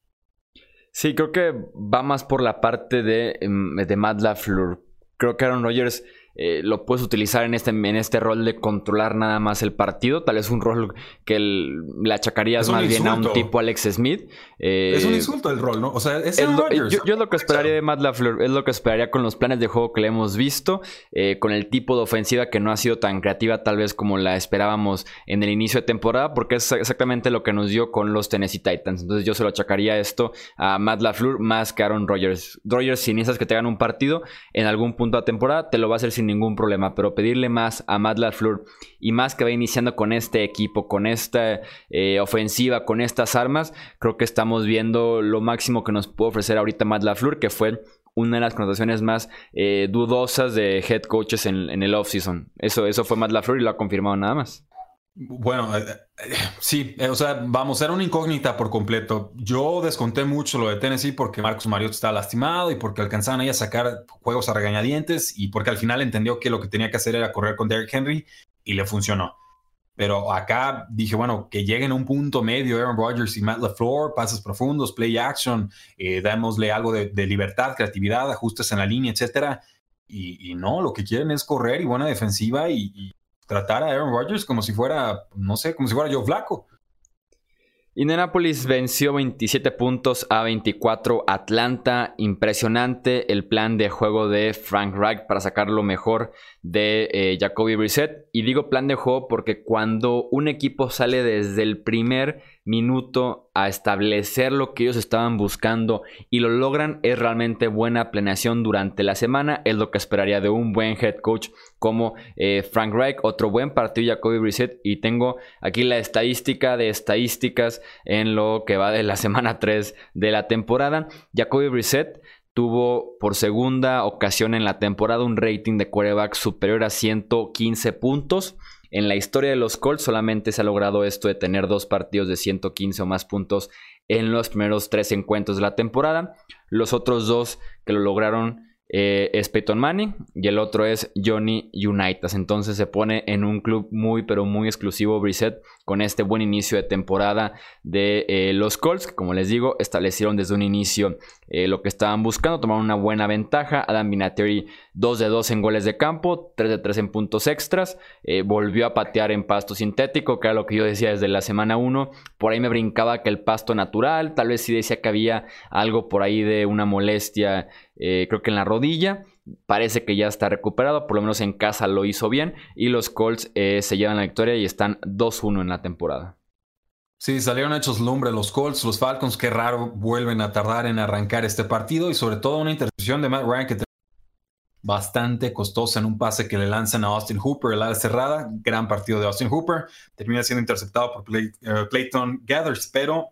B: Sí, creo que va más por la parte de, em, de Matt LaFleur. Creo que Aaron Rodgers eh, lo puedes utilizar en este, en este rol de controlar nada más el partido. Tal vez un rol que le achacarías más bien a un tipo Alex Smith.
C: es un eh, insulto el rol, ¿no? O sea, es,
B: yo, es lo que esperaría de Matt LaFleur, es lo que esperaría con los planes de juego que le hemos visto, eh, con el tipo de ofensiva que no ha sido tan creativa tal vez como la esperábamos en el inicio de temporada, porque es exactamente lo que nos dio con los Tennessee Titans. Entonces yo se lo achacaría esto a Matt LaFleur más que a Aaron Rodgers. Rodgers, si necesitas que te hagan un partido en algún punto de la temporada, te lo va a hacer sin ningún problema, pero pedirle más a Matt LaFleur y más que va iniciando con este equipo, con esta eh, ofensiva, con estas armas, creo que estamos viendo lo máximo que nos puede ofrecer ahorita Matt LaFleur, que fue una de las connotaciones más eh, dudosas de head coaches en, el offseason. Eso, eso fue Matt LaFleur y lo ha confirmado nada más.
C: Bueno, eh, eh, sí, eh, o sea, vamos, era una incógnita por completo. Yo desconté mucho lo de Tennessee porque Marcus Mariota estaba lastimado y porque alcanzaban ahí a sacar juegos a regañadientes y porque al final entendió que lo que tenía que hacer era correr con Derrick Henry y le funcionó. Pero acá dije, bueno, que lleguen a un punto medio Aaron Rodgers y Matt LaFleur, pases profundos, play action, eh, démosle algo de, libertad, creatividad, ajustes en la línea, etcétera. Y, no, lo que quieren es correr y buena defensiva y tratar a Aaron Rodgers como si fuera, no sé, como si fuera yo flaco.
B: Indianapolis venció 27 puntos a 24 Atlanta. Impresionante el plan de juego de Frank Reich para sacar lo mejor de eh, Jacoby Brissett. Y digo plan de juego porque cuando un equipo sale desde el primer minuto a establecer lo que ellos estaban buscando y lo logran, es realmente buena planeación durante la semana. Es lo que esperaría de un buen head coach como eh, Frank Reich. Otro buen partido Jacoby Brissett. Y tengo aquí la estadística de estadísticas en lo que va de la semana 3 de la temporada. Jacoby Brissett tuvo por segunda ocasión en la temporada un rating de quarterback superior a 115 puntos. En la historia de los Colts solamente se ha logrado esto de tener dos partidos de 115 o más puntos en los primeros tres encuentros de la temporada. Los otros dos que lo lograron eh, es Peyton Manning y el otro es Johnny Unitas. Entonces se pone en un club muy, pero muy exclusivo Brissett con este buen inicio de temporada de eh, los Colts, que como les digo, establecieron desde un inicio eh, lo que estaban buscando, tomaron una buena ventaja. Adam Vinatieri 2 de 2 en goles de campo, 3 de 3 en puntos extras, volvió a patear en pasto sintético, que era lo que yo decía desde la semana 1. Por ahí me brincaba que el pasto natural, tal vez sí decía que había algo por ahí de una molestia eh, creo que en la rodilla. Parece que ya está recuperado, por lo menos en casa lo hizo bien. Y los Colts eh, se llevan la victoria y están 2-1 en la temporada.
C: Sí, salieron hechos lumbre los Colts, los Falcons, qué raro vuelven a tardar en arrancar este partido y sobre todo una intercepción de Matt Ryan que bastante costosa en un pase que le lanzan a Austin Hooper, el ala cerrada, gran partido de Austin Hooper, termina siendo interceptado por uh, Clayton Gathers, pero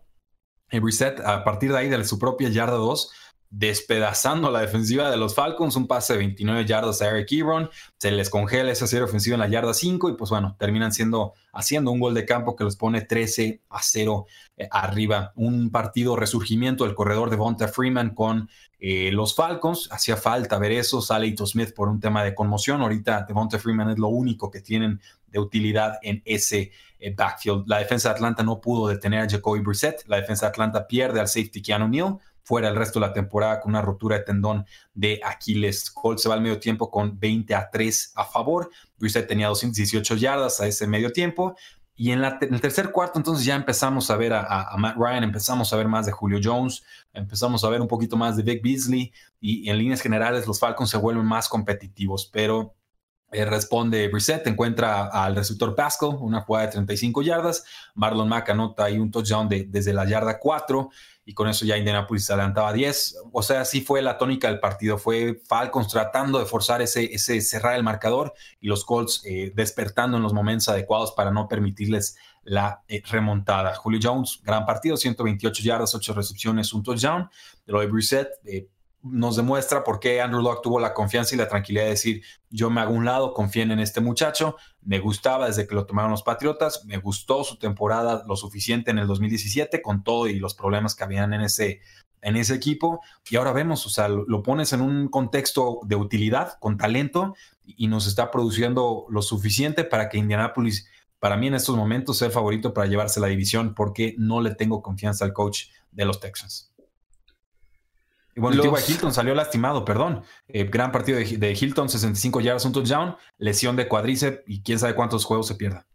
C: el reset a partir de ahí de su propia yarda 2 despedazando la defensiva de los Falcons, un pase de 29 yardas a Eric Ebron, se les congela esa serie ofensiva en la yarda 5 y pues bueno, terminan siendo haciendo un gol de campo que los pone 13 a 0 eh, arriba. Un partido resurgimiento del corredor de Vonta Freeman con eh, los Falcons, hacía falta ver eso, sale Ito Smith por un tema de conmoción, ahorita Devonta Freeman es lo único que tienen de utilidad en ese eh, backfield. La defensa de Atlanta no pudo detener a Jacoby Brissett, la defensa de Atlanta pierde al safety Keanu Neal, fuera el resto de la temporada con una rotura de tendón de Aquiles. Colts se va al medio tiempo con 20 a 3 a favor. Brissett tenía 218 yardas a ese medio tiempo. Y en, el tercer cuarto, entonces ya empezamos a ver a, Matt Ryan, empezamos a ver más de Julio Jones, empezamos a ver un poquito más de Vic Beasley. Y en líneas generales, los Falcons se vuelven más competitivos. Pero eh, responde Brissett, encuentra al receptor Pascal, una jugada de 35 yardas. Marlon Mack anota ahí un touchdown de, desde la yarda 4 y con eso ya Indianapolis se adelantaba 10. O sea, así fue la tónica del partido. Fue Falcons tratando de forzar ese, ese cerrar el marcador y los Colts eh, despertando en los momentos adecuados para no permitirles la eh, remontada. Julio Jones, gran partido, 128 yardas, 8 recepciones, un touchdown. De lo de Brissett, eh, nos demuestra por qué Andrew Locke tuvo la confianza y la tranquilidad de decir, yo me hago un lado, confíen en este muchacho, me gustaba desde que lo tomaron los Patriotas, me gustó su temporada lo suficiente en el 2017 con todo y los problemas que habían en ese en ese equipo y ahora vemos, o sea, lo, pones en un contexto de utilidad, con talento y nos está produciendo lo suficiente para que Indianapolis, para mí en estos momentos, sea el favorito para llevarse la división porque no le tengo confianza al coach de los Texans. Y bueno, los... Hilton salió lastimado, perdón. Eh, gran partido de, de, Hilton, 65 yardas, un touchdown, lesión de cuádriceps y quién sabe cuántos juegos se pierda.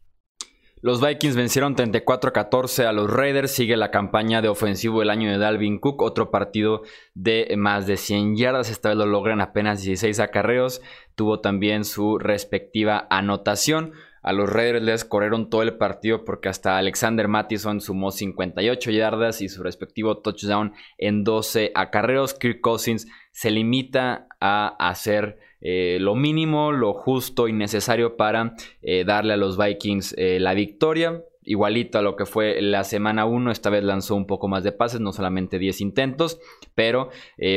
B: Los Vikings vencieron 34-14 a los Raiders. Sigue la campaña de ofensivo del año de Dalvin Cook. Otro partido de más de 100 yardas. Esta vez lo logran apenas 16 acarreos. Tuvo también su respectiva anotación. A los Raiders les corrieron todo el partido porque hasta Alexander Mattison sumó 58 yardas y su respectivo touchdown en 12 acarreos. Kirk Cousins se limita a hacer eh, lo mínimo, lo justo y necesario para eh, darle a los Vikings eh, la victoria. Igualito a lo que fue la semana 1, esta vez lanzó un poco más de pases, no solamente 10 intentos, pero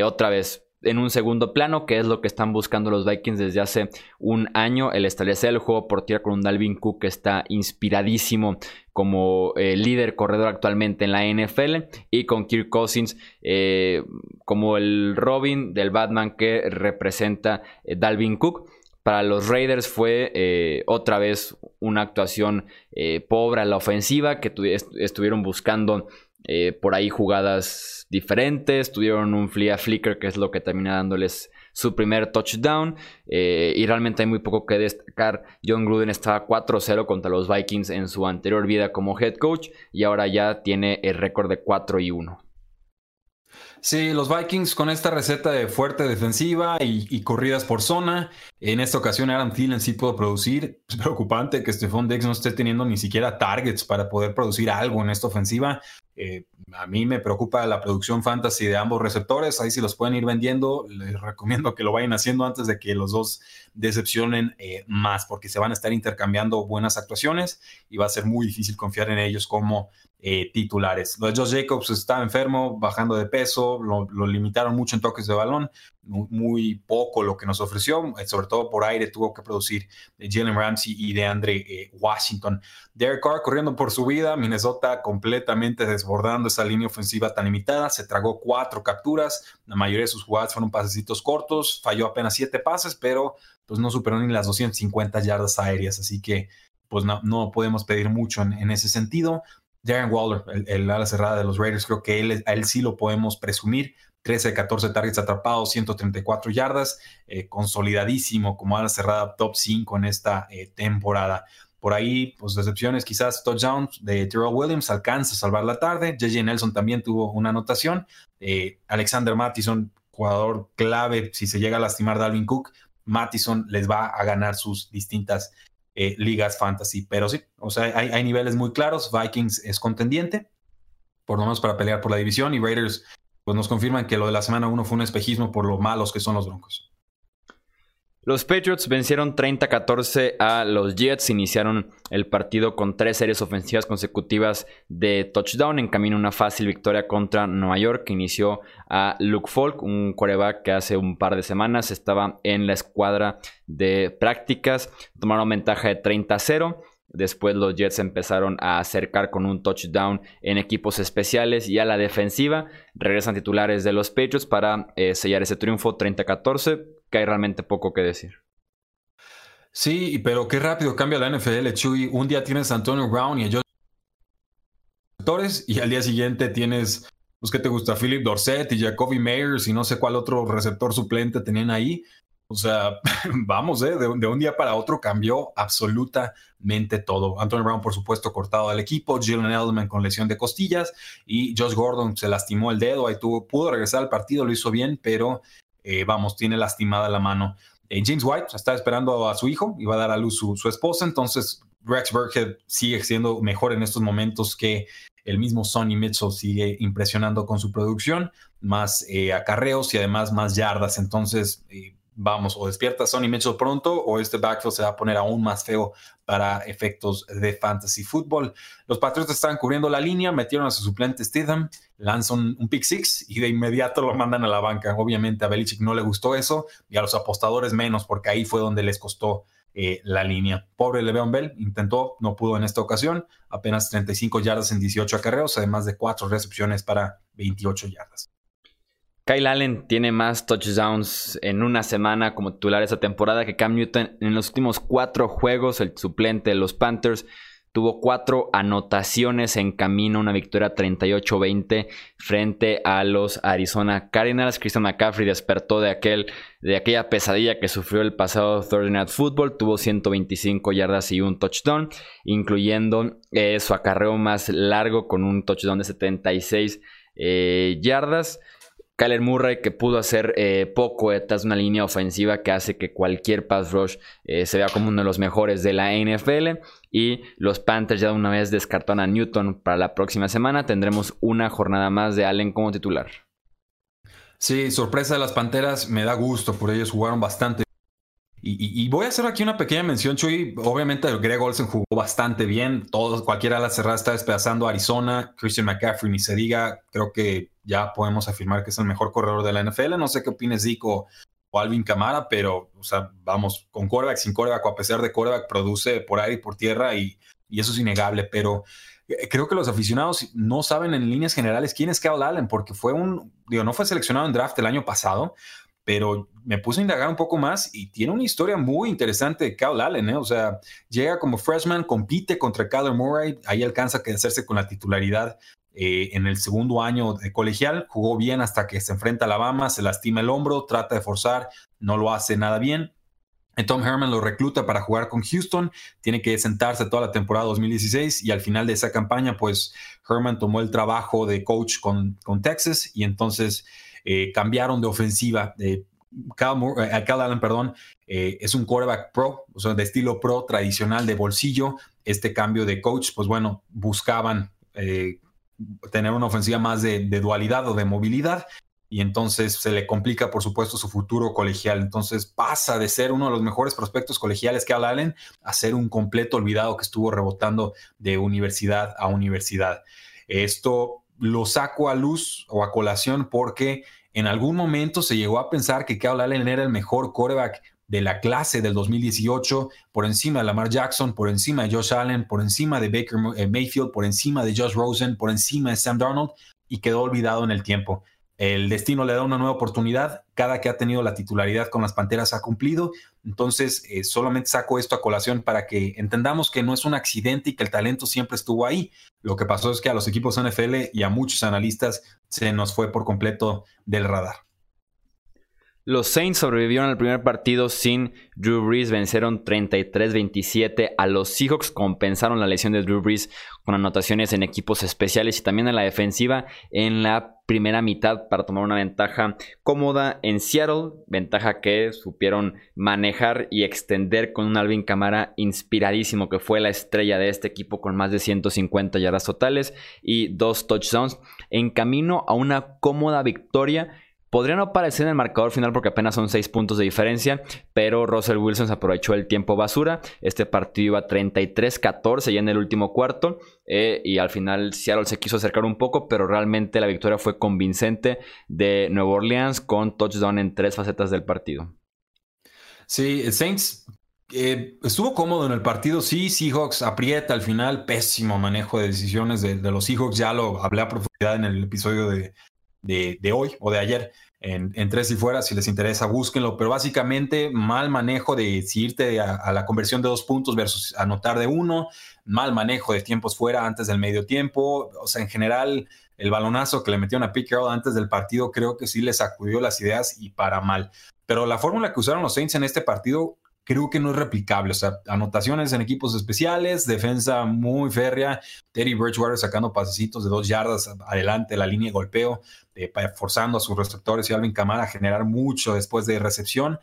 B: otra vez en un segundo plano, que es lo que están buscando los Vikings desde hace un año, el establecer el juego por tierra con un Dalvin Cook que está inspiradísimo como eh, líder corredor actualmente en la NFL y con Kirk Cousins eh, como el Robin del Batman que representa eh, Dalvin Cook. Para los Raiders fue otra vez una actuación pobre a la ofensiva que estuvieron buscando por ahí jugadas diferentes, tuvieron un flea flicker que es lo que termina dándoles su primer touchdown eh, y realmente hay muy poco que destacar. John Gruden estaba 4-0 contra los Vikings en su anterior vida como head coach y ahora ya tiene el récord de 4 1.
C: Sí, los Vikings con esta receta de fuerte defensiva y, corridas por zona. En esta ocasión Aaron Thielen sí pudo producir. Es preocupante que Stephon Diggs no esté teniendo ni siquiera targets para poder producir algo en esta ofensiva. Eh, a mí me preocupa la producción fantasy de ambos receptores. Ahí si los pueden ir vendiendo, les recomiendo que lo vayan haciendo antes de que los dos decepcionen eh, más, porque se van a estar intercambiando buenas actuaciones y va a ser muy difícil confiar en ellos como eh, titulares. Lo de Josh Jacobs está enfermo, bajando de peso, lo, limitaron mucho en toques de balón, muy, poco lo que nos ofreció, sobre todo por aire tuvo que producir de Jalen Ramsey y de Andre eh, Washington. Derek Carr corriendo por su vida, Minnesota completamente desbordando esa línea ofensiva tan limitada, se tragó cuatro capturas, la mayoría de sus jugadas fueron pasecitos cortos, falló apenas siete pases, pero pues no superó ni las 250 yardas aéreas, así que pues no, podemos pedir mucho en, ese sentido. Darren Waller, el, ala cerrada de los Raiders, creo que a él sí lo podemos presumir. 13 de 14 targets atrapados, 134 yardas, eh, consolidadísimo como ala cerrada top 5 en esta eh, temporada. Por ahí, pues decepciones, quizás touchdowns de Terrell Williams alcanza a salvar la tarde. JJ Nelson también tuvo una anotación. Eh, Alexander Mattison, jugador clave, si se llega a lastimar Dalvin Cook, Mattison les va a ganar sus distintas ligas fantasy. Pero sí, o sea, hay, niveles muy claros. Vikings es contendiente, por lo menos para pelear por la división, y Raiders pues nos confirman que lo de la semana 1 fue un espejismo por lo malos que son los Broncos.
B: Los Patriots vencieron 30-14 a los Jets, iniciaron el partido con tres series ofensivas consecutivas de touchdown, en camino a una fácil victoria contra Nueva York, que inició a Luke Falk, un quarterback que hace un par de semanas estaba en la escuadra de prácticas, tomaron ventaja de 30-0. Después los Jets empezaron a acercar con un touchdown en equipos especiales y a la defensiva. Regresan titulares de los Patriots para eh, sellar ese triunfo 30-14 que hay realmente poco que decir.
C: Sí, pero qué rápido cambia la NFL, Chuy. Un día tienes a Antonio Brown y a Josh y al día siguiente tienes, pues, ¿qué te gusta? Philip Dorset y Jacoby Meyers y no sé cuál otro receptor suplente tenían ahí. O sea, vamos, ¿eh? de, un día para otro cambió absolutamente todo. Antonio Brown, por supuesto, cortado del equipo. Jalen Edelman con lesión de costillas. Y Josh Gordon se lastimó el dedo. Ahí tuvo, pudo regresar al partido, lo hizo bien, pero eh, vamos, tiene lastimada la mano. Eh, James White está esperando a su hijo va a dar a luz su, su esposa, entonces Rex Burkhead sigue siendo mejor en estos momentos que el mismo Sonny Mitchell sigue impresionando con su producción, más acarreos y además más yardas. Entonces, vamos, o despierta Sonny Mitchell pronto o este backfield se va a poner aún más feo para efectos de fantasy football. Los Patriots están cubriendo la línea, metieron a su suplente Stidham, lanzan un pick six y de inmediato lo mandan a la banca. Obviamente a Belichick no le gustó eso y a los apostadores menos, porque ahí fue donde les costó eh, la línea. Pobre Le'Veon Bell, intentó, no pudo en esta ocasión, apenas 35 yardas en 18 acarreos, además de 4 recepciones para 28 yardas.
B: Kyle Allen tiene más touchdowns en una semana como titular esta temporada que Cam Newton en los últimos cuatro juegos, el suplente de los Panthers. Tuvo cuatro anotaciones en camino, una victoria 38-20 frente a los Arizona Cardinals. Christian McCaffrey despertó de, aquel, de aquella pesadilla que sufrió el pasado Thursday Night Football. Tuvo 125 yardas y un touchdown, incluyendo eh, su acarreo más largo con un touchdown de 76 eh, yardas. Kyler Murray que pudo hacer eh, poco detrás de una línea ofensiva que hace que cualquier pass rush eh, se vea como uno de los mejores de la NFL. Y los Panthers ya de una vez descartaron a Newton para la próxima semana. Tendremos una jornada más de Allen como titular.
C: Sí, sorpresa de las Panteras. Me da gusto por ellos. Jugaron bastante y, voy a hacer aquí una pequeña mención, Chuy. Obviamente, Greg Olsen jugó bastante bien. Todos, cualquiera de las cerradas está despedazando a Arizona. Christian McCaffrey, ni se diga. Creo que ya podemos afirmar que es el mejor corredor de la NFL. No sé qué opines, Zico o Alvin Camara, pero, o sea, vamos, con coreback, sin coreback, o a pesar de coreback, produce por aire y por tierra y, y eso es innegable. Pero eh, creo que los aficionados no saben en líneas generales quién es Kyle Allen, porque fue un, digo, no fue seleccionado en draft el año pasado, pero me puse a indagar un poco más y tiene una historia muy interesante de Kyle Allen, ¿eh? o sea, llega como freshman, compite contra Kyler Murray, ahí alcanza a hacerse con la titularidad eh, en el segundo año de colegial, jugó bien hasta que se enfrenta a Alabama, se lastima el hombro, trata de forzar, no lo hace nada bien. Tom Herman lo recluta para jugar con Houston, tiene que sentarse toda la temporada 2016 y al final de esa campaña, pues Herman tomó el trabajo de coach con, con Texas y entonces eh, cambiaron de ofensiva. Eh, Cal, Allen, perdón, eh, es un quarterback pro, o sea, de estilo pro tradicional de bolsillo. Este cambio de coach, pues bueno, buscaban tener una ofensiva más de, dualidad o de movilidad y entonces se le complica, por supuesto, su futuro colegial. Entonces pasa de ser uno de los mejores prospectos colegiales que Allen a ser un completo olvidado que estuvo rebotando de universidad a universidad. Esto lo saco a luz o a colación porque en algún momento se llegó a pensar que Kyle Allen era el mejor quarterback de la clase del 2018, por encima de Lamar Jackson, por encima de Josh Allen, por encima de Baker eh, Mayfield, por encima de Josh Rosen, por encima de Sam Darnold, y quedó olvidado en el tiempo. El destino le da una nueva oportunidad. Cada que ha tenido la titularidad con las Panteras ha cumplido. Entonces, eh, solamente saco esto a colación para que entendamos que no es un accidente y que el talento siempre estuvo ahí. Lo que pasó es que a los equipos NFL y a muchos analistas se nos fue por completo del radar.
B: Los Saints sobrevivieron al primer partido sin Drew Brees, vencieron 33-27 a los Seahawks, compensaron la lesión de Drew Brees con anotaciones en equipos especiales y también en la defensiva en la primera mitad para tomar una ventaja cómoda en Seattle, ventaja que supieron manejar y extender con un Alvin Camara inspiradísimo que fue la estrella de este equipo con más de 150 yardas totales y dos touchdowns en camino a una cómoda victoria Podría no aparecer en el marcador final porque apenas son 6 puntos de diferencia, pero Russell Wilson se aprovechó el tiempo basura. Este partido iba 33-14 ya en el último cuarto eh, y al final Seattle se quiso acercar un poco, pero realmente la victoria fue convincente de Nueva Orleans con touchdown en tres facetas del partido.
C: Sí, Saints eh, estuvo cómodo en el partido, sí, Seahawks aprieta al final, pésimo manejo de decisiones de, los Seahawks, ya lo hablé a profundidad en el episodio de, de, hoy o de ayer en, tres y fuera. Si les interesa, búsquenlo. Pero básicamente, mal manejo de si irte a, la conversión de dos puntos versus anotar de uno, mal manejo de tiempos fuera antes del medio tiempo. O sea, en general, el balonazo que le metieron a Carroll antes del partido, creo que sí les sacudió las ideas y para mal. Pero la fórmula que usaron los Saints en este partido creo que no es replicable. O sea, anotaciones en equipos especiales, defensa muy férrea, Teddy Bridgewater sacando pasecitos de dos yardas adelante, la línea de golpeo, eh, forzando a sus receptores y Alvin Kamara a generar mucho después de recepción.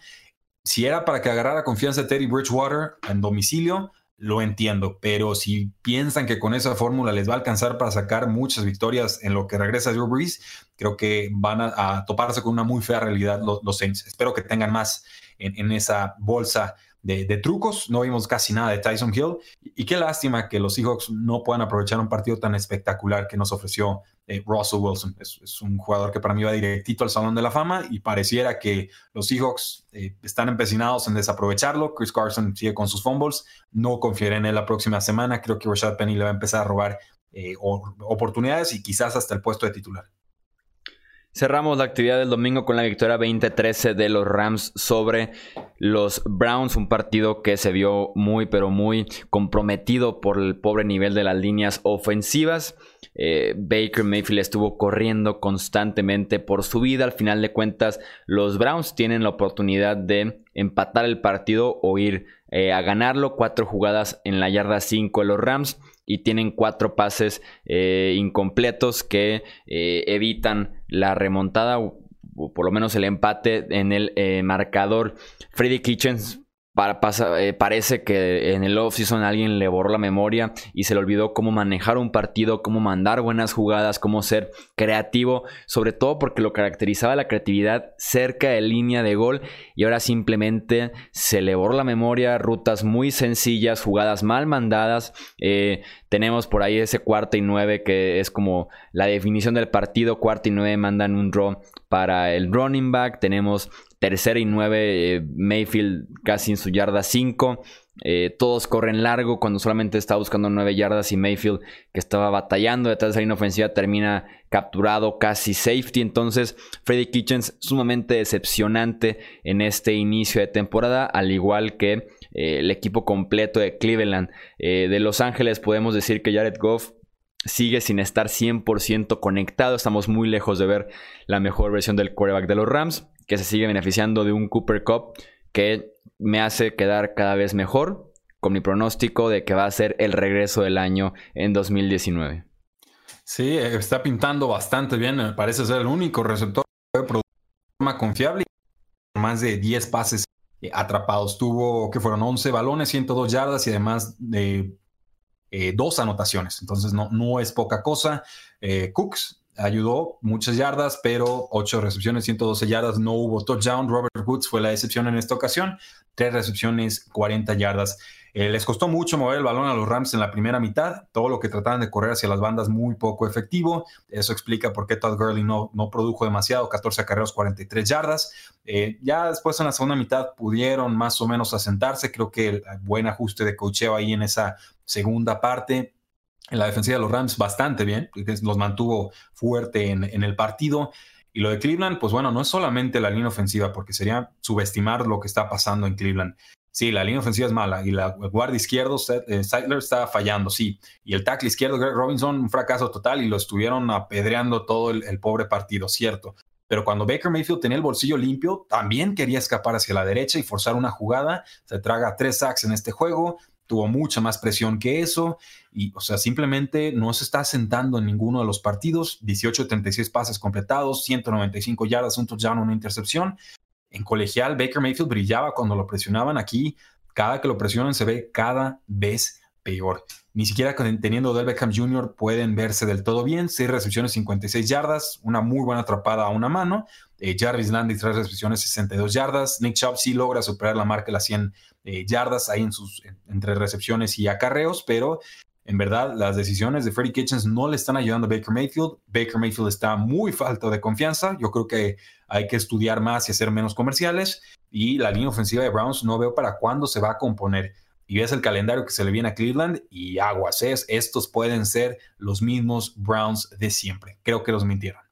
C: Si era para que agarrara confianza Teddy Bridgewater en domicilio, lo entiendo, pero si piensan que con esa fórmula les va a alcanzar para sacar muchas victorias en lo que regresa Drew Brees, creo que van a, toparse con una muy fea realidad los Saints. Espero que tengan más en, esa bolsa de, trucos. No vimos casi nada de Tyson Hill. Y, qué lástima que los Seahawks no puedan aprovechar un partido tan espectacular que nos ofreció eh, Russell Wilson. Es, un jugador que para mí va directito al Salón de la Fama y pareciera que los Seahawks eh, están empecinados en desaprovecharlo. Chris Carson sigue con sus fumbles. No confiaré en él la próxima semana. Creo que Rashad Penny le va a empezar a robar eh, oportunidades y quizás hasta el puesto de titular.
B: Cerramos la actividad del domingo con la victoria 20-13 de los Rams sobre los Browns, un partido que se vio muy pero muy comprometido por el pobre nivel de las líneas ofensivas. Eh, Baker Mayfield estuvo corriendo constantemente por su vida. Al final de cuentas, los Browns tienen la oportunidad de empatar el partido o ir eh, a ganarlo. Cuatro jugadas en la yarda 5 de los Rams y tienen cuatro pases eh, incompletos que eh, evitan la remontada o, por lo menos el empate en el marcador. Freddy Kitchens eh, parece que en el offseason alguien le borró la memoria y se le olvidó cómo manejar un partido, cómo mandar buenas jugadas, cómo ser creativo, sobre todo porque lo caracterizaba la creatividad cerca de línea de gol y ahora simplemente se le borró la memoria, rutas muy sencillas, jugadas mal mandadas. Eh, tenemos por ahí ese cuarto y nueve que es como la definición del partido, cuarto y nueve mandan un draw para el running back. Tenemos tercera y nueve, eh, Mayfield casi en su yarda 5. Eh, todos corren largo cuando solamente está buscando nueve yardas y Mayfield que estaba batallando detrás de esa línea ofensiva termina capturado casi safety. Entonces Freddy Kitchens sumamente decepcionante en este inicio de temporada al igual que eh, el equipo completo de Cleveland. de Los Ángeles podemos decir que Jared Goff sigue sin estar 100% conectado. Estamos muy lejos de ver la mejor versión del quarterback de los Rams que se sigue beneficiando de un Cooper Cup que me hace quedar cada vez mejor con mi pronóstico de que va a ser el regreso del año en 2019.
C: Sí, está pintando bastante bien. Me parece ser el único receptor de forma confiable. Más de 10 pases atrapados. Tuvo que fueron 11 balones, 102 yardas y además de eh, dos anotaciones. Entonces no, no es poca cosa. Eh, Cooks ayudó muchas yardas, pero 8 recepciones, 112 yardas, no hubo touchdown. Robert Woods fue la excepción en esta ocasión, 3 recepciones, 40 yardas. Eh, les costó mucho mover el balón a los Rams en la primera mitad, todo lo que trataban de correr hacia las bandas muy poco efectivo. Eso explica por qué Todd Gurley no, no produjo demasiado, 14 acarreos, 43 yardas. Eh, ya después en la segunda mitad pudieron más o menos asentarse, creo que el buen ajuste de cocheo ahí en esa segunda parte en la defensiva de los Rams bastante bien, los mantuvo fuerte en, el partido. Y lo de Cleveland, pues bueno, no es solamente la línea ofensiva, porque sería subestimar lo que está pasando en Cleveland. Sí, la línea ofensiva es mala y la guardia izquierdo, eh, Seidler, está fallando, sí. Y el tackle izquierdo, Greg Robinson, un fracaso total y lo estuvieron apedreando todo el, pobre partido, cierto. Pero cuando Baker Mayfield tenía el bolsillo limpio, también quería escapar hacia la derecha y forzar una jugada. Se traga tres sacks en este juego tuvo mucha más presión que eso y, o sea, simplemente no se está sentando en ninguno de los partidos. 18 36 pases completados, 195 yardas, un touchdown, una intercepción. En colegial, Baker Mayfield brillaba cuando lo presionaban. Aquí, cada que lo presionan se ve cada vez peor. Ni siquiera teniendo Del Beckham Jr. pueden verse del todo bien. 6 recepciones, 56 yardas, una muy buena atrapada a una mano. Eh, Jarvis Landry, 3 recepciones, 62 yardas. Nick Chubb sí logra superar la marca de las 100 eh, yardas ahí en sus, entre recepciones y acarreos, pero en verdad las decisiones de Freddie Kitchens no le están ayudando a Baker Mayfield. Baker Mayfield está muy falto de confianza. Yo creo que hay que estudiar más y hacer menos comerciales. Y la línea ofensiva de Browns no veo para cuándo se va a componer. Y ves el calendario que se le viene a Cleveland y aguas, es, estos pueden ser los mismos Browns de siempre. Creo que los mintieron.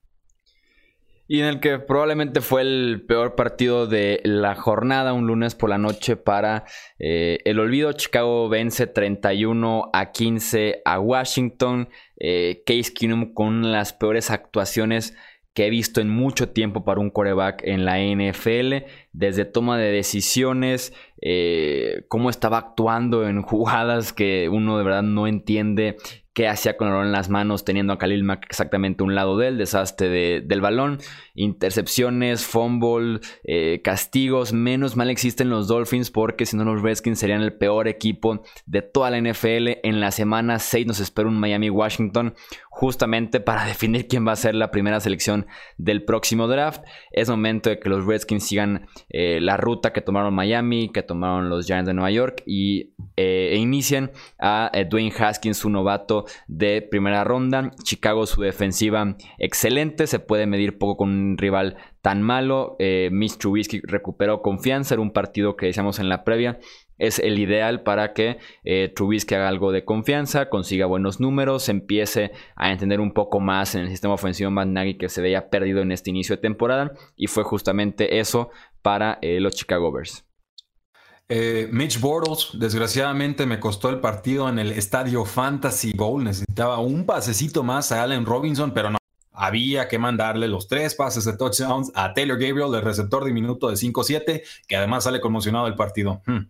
B: Y en el que probablemente fue el peor partido de la jornada, un lunes por la noche para eh, el olvido. Chicago vence 31 a 15 a Washington. Eh, Case Keenum con las peores actuaciones que he visto en mucho tiempo para un coreback en la NFL, desde toma de decisiones, eh, cómo estaba actuando en jugadas que uno de verdad no entiende qué hacía con el balón en las manos teniendo a Khalil Mack exactamente un lado del desastre del balón, intercepciones, fumble, eh, castigos, menos mal existen los Dolphins porque si no los Redskins serían el peor equipo de toda la NFL. En la semana 6 nos espera un Miami-Washington justamente para definir quién va a ser la primera selección del próximo draft. Es momento de que los Redskins sigan eh, la ruta que tomaron Miami, que tomaron los Giants de Nueva York y eh, e inicien a Dwayne Haskins, su novato de primera ronda. Chicago, su defensiva excelente, se puede medir poco con un rival tan malo. Eh, Mitch Trubisky recuperó confianza, era un partido que decíamos en la previa. Es el ideal para que eh, Trubisky haga algo de confianza, consiga buenos números, empiece a entender un poco más en el sistema ofensivo Nagy que se veía perdido en este inicio de temporada. Y fue justamente eso para eh, los Chicago Bears.
C: Eh, Mitch Bortles, desgraciadamente me costó el partido en el Estadio Fantasy Bowl. Necesitaba un pasecito más a Allen Robinson, pero no. Había que mandarle los tres pases de touchdowns a Taylor Gabriel, el receptor diminuto de 5-7, que además sale conmocionado del partido. Hmm.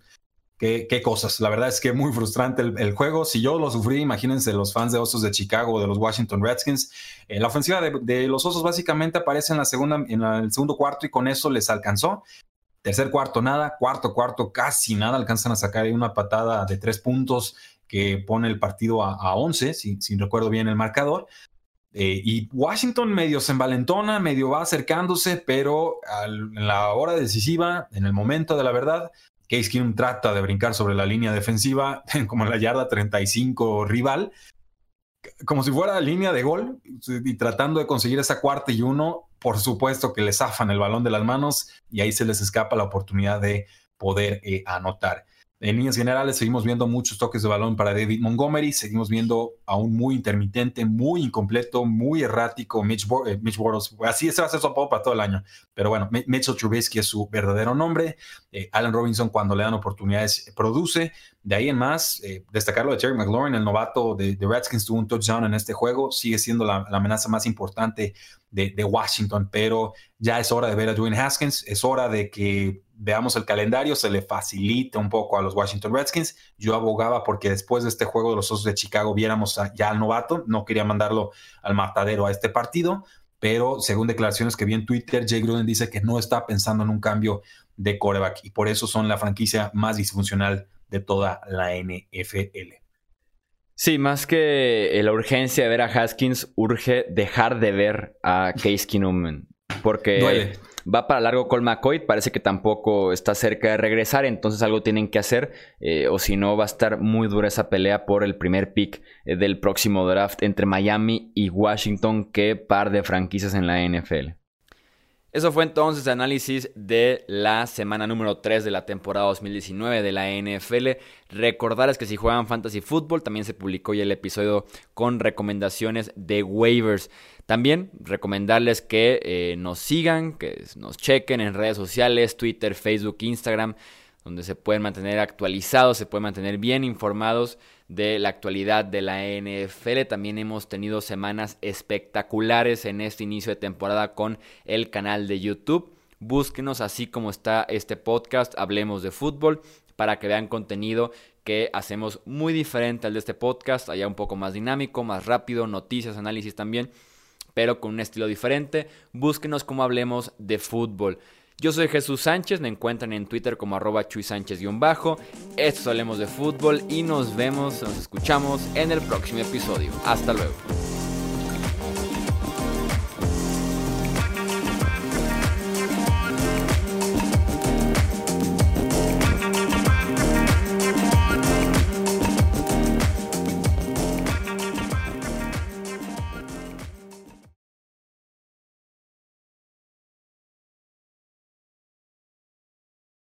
C: Qué, cosas. La verdad es que muy frustrante el, juego. Si yo lo sufrí, imagínense los fans de Osos de Chicago de los Washington Redskins. Eh, la ofensiva de, los Osos básicamente aparece en, la segunda, en el segundo cuarto y con eso les alcanzó. Tercer cuarto nada, cuarto cuarto casi nada. Alcanzan a sacar ahí una patada de tres puntos que pone el partido a, 11, si, recuerdo bien el marcador. Eh, y Washington medio se envalentona, medio va acercándose, pero en la hora decisiva, en el momento de la verdad, Case Keenum trata de brincar sobre la línea defensiva, como en la yarda 35 rival, como si fuera línea de gol, y tratando de conseguir esa cuarta y uno, por supuesto que le zafan el balón de las manos y ahí se les escapa la oportunidad de poder eh, anotar. En líneas generales seguimos viendo muchos toques de balón para David Montgomery, seguimos viendo aún muy intermitente, muy incompleto, muy errático Mitch, eh, Bortles. Así se va a su apodo para todo el año. Pero bueno, Mitchell Trubisky es su verdadero nombre. Eh, Allen Robinson cuando le dan oportunidades produce. De ahí en más, eh, destacarlo de Terry McLaurin, el novato de, Redskins, tuvo un touchdown en este juego, sigue siendo la, amenaza más importante de, de, Washington, pero ya es hora de ver a Dwayne Haskins, es hora de que veamos el calendario, se le facilita un poco a los Washington Redskins. Yo abogaba porque después de este juego de los Osos de Chicago viéramos ya al novato, no quería mandarlo al matadero a este partido, pero según declaraciones que vi en Twitter, Jay Gruden dice que no está pensando en un cambio de coreback y por eso son la franquicia más disfuncional de toda la NFL.
B: Sí, más que la urgencia de ver a Haskins, urge dejar de ver a Case Keenum porque va para largo Col McCoy, parece que tampoco está cerca de regresar, entonces algo tienen que hacer, eh, o si no va a estar muy dura esa pelea por el primer pick eh, del próximo draft entre Miami y Washington, que par de franquicias en la NFL. Eso fue entonces el análisis de la semana número 3 de la temporada 2019 de la NFL. Recordarles que si juegan fantasy football también se publicó ya el episodio con recomendaciones de waivers. También recomendarles que eh, nos sigan, que nos chequen en redes sociales, Twitter, Facebook, Instagram, donde se pueden mantener actualizados, se pueden mantener bien informados de la actualidad de la NFL. También hemos tenido semanas espectaculares en este inicio de temporada con el canal de YouTube. Búsquenos así como está este podcast, Hablemos de Fútbol, para que vean contenido que hacemos muy diferente al de este podcast, allá un poco más dinámico, más rápido, noticias, análisis también, pero con un estilo diferente. Búsquenos como Hablemos de Fútbol. Yo soy Jesús Sánchez, me encuentran en Twitter como arroba Chuy Sánchez-bajo. Esto hablemos de fútbol y nos vemos, nos escuchamos en el próximo episodio. Hasta luego.